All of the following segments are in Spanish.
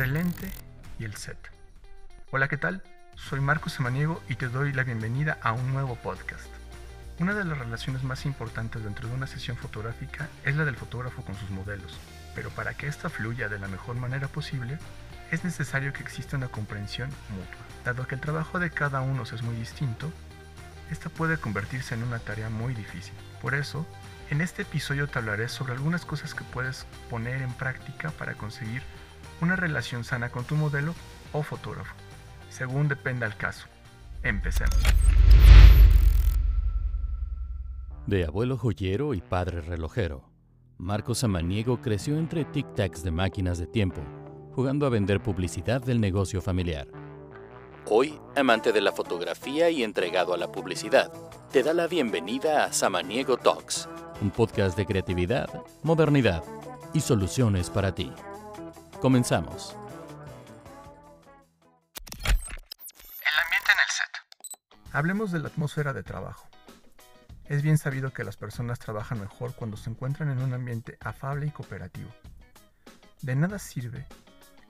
entre el lente y el set. Hola, ¿qué tal? Soy Marcos Samaniego y te doy la bienvenida a un nuevo podcast. Una de las relaciones más importantes dentro de una sesión fotográfica es la del fotógrafo con sus modelos, pero para que ésta fluya de la mejor manera posible, es necesario que exista una comprensión mutua. Dado que el trabajo de cada uno es muy distinto, esta puede convertirse en una tarea muy difícil. Por eso, en este episodio te hablaré sobre algunas cosas que puedes poner en práctica para conseguir una relación sana con tu modelo o fotógrafo, según dependa el caso. Empecemos. De abuelo joyero y padre relojero, Marcos Samaniego creció entre tic-tacs de máquinas de tiempo, jugando a vender publicidad del negocio familiar. Hoy, amante de la fotografía y entregado a la publicidad, te da la bienvenida a Samaniego Talks, un podcast de creatividad, modernidad y soluciones para ti. Comenzamos. El ambiente en el set. Hablemos de la atmósfera de trabajo. Es bien sabido que las personas trabajan mejor cuando se encuentran en un ambiente afable y cooperativo. De nada sirve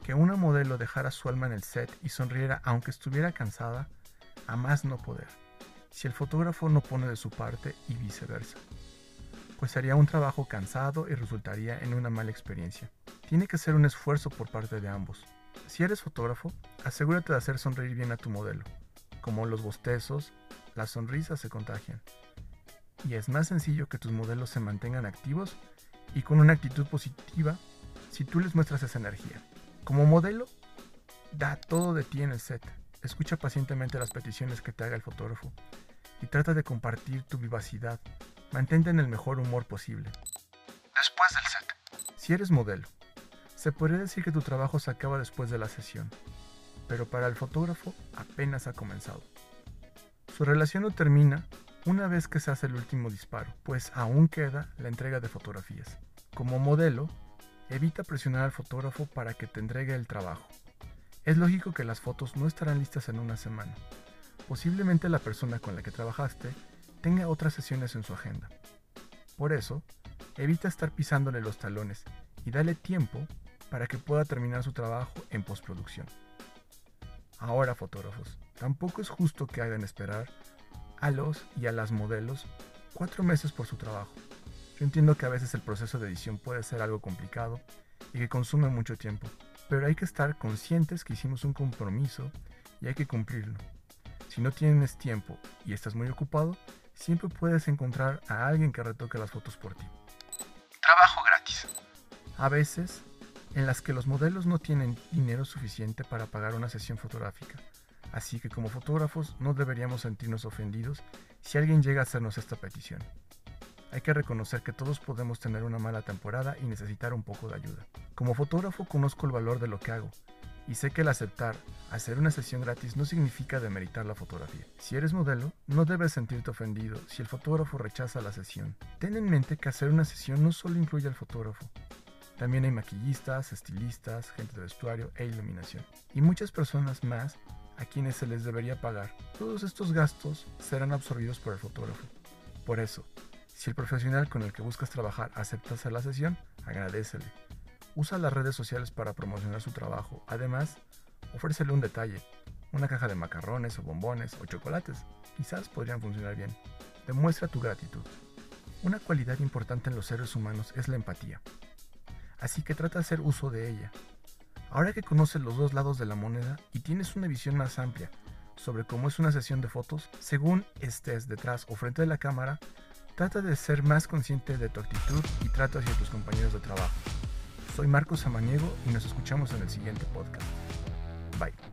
que una modelo dejara su alma en el set y sonriera aunque estuviera cansada, a más no poder, si el fotógrafo no pone de su parte y viceversa, pues haría un trabajo cansado y resultaría en una mala experiencia. Tiene que ser un esfuerzo por parte de ambos. Si eres fotógrafo, asegúrate de hacer sonreír bien a tu modelo. Como los bostezos, las sonrisas se contagian. Y es más sencillo que tus modelos se mantengan activos y con una actitud positiva si tú les muestras esa energía. Como modelo, da todo de ti en el set. Escucha pacientemente las peticiones que te haga el fotógrafo y trata de compartir tu vivacidad. Mantente en el mejor humor posible. Después del set. Si eres modelo, se podría decir que tu trabajo se acaba después de la sesión, pero para el fotógrafo apenas ha comenzado. Su relación no termina una vez que se hace el último disparo, pues aún queda la entrega de fotografías. Como modelo, Evita presionar al fotógrafo para que te entregue el trabajo. Es lógico que las fotos no estarán listas en una semana. Posiblemente la persona con la que trabajaste tenga otras sesiones en su agenda. Por eso, evita estar pisándole los talones y dale tiempo para que pueda terminar su trabajo en postproducción. Ahora, fotógrafos, tampoco es justo que hagan esperar a los y a las modelos cuatro meses por su trabajo. Yo entiendo que a veces el proceso de edición puede ser algo complicado y que consume mucho tiempo, pero hay que estar conscientes que hicimos un compromiso y hay que cumplirlo. Si no tienes tiempo y estás muy ocupado, siempre puedes encontrar a alguien que retoque las fotos por ti. Trabajo gratis. A veces, en las que los modelos no tienen dinero suficiente para pagar una sesión fotográfica. Así que como fotógrafos no deberíamos sentirnos ofendidos si alguien llega a hacernos esta petición. Hay que reconocer que todos podemos tener una mala temporada y necesitar un poco de ayuda. Como fotógrafo conozco el valor de lo que hago y sé que el aceptar hacer una sesión gratis no significa demeritar la fotografía. Si eres modelo, no debes sentirte ofendido si el fotógrafo rechaza la sesión. Ten en mente que hacer una sesión no solo incluye al fotógrafo, también hay maquillistas, estilistas, gente de vestuario e iluminación. Y muchas personas más a quienes se les debería pagar. Todos estos gastos serán absorbidos por el fotógrafo. Por eso, si el profesional con el que buscas trabajar acepta hacer la sesión, agradecele. Usa las redes sociales para promocionar su trabajo. Además, ofrécele un detalle, una caja de macarrones o bombones o chocolates. Quizás podrían funcionar bien. Demuestra tu gratitud. Una cualidad importante en los seres humanos es la empatía. Así que trata de hacer uso de ella. Ahora que conoces los dos lados de la moneda y tienes una visión más amplia sobre cómo es una sesión de fotos, según estés detrás o frente de la cámara, Trata de ser más consciente de tu actitud y trato hacia tus compañeros de trabajo. Soy Marcos Samaniego y nos escuchamos en el siguiente podcast. Bye.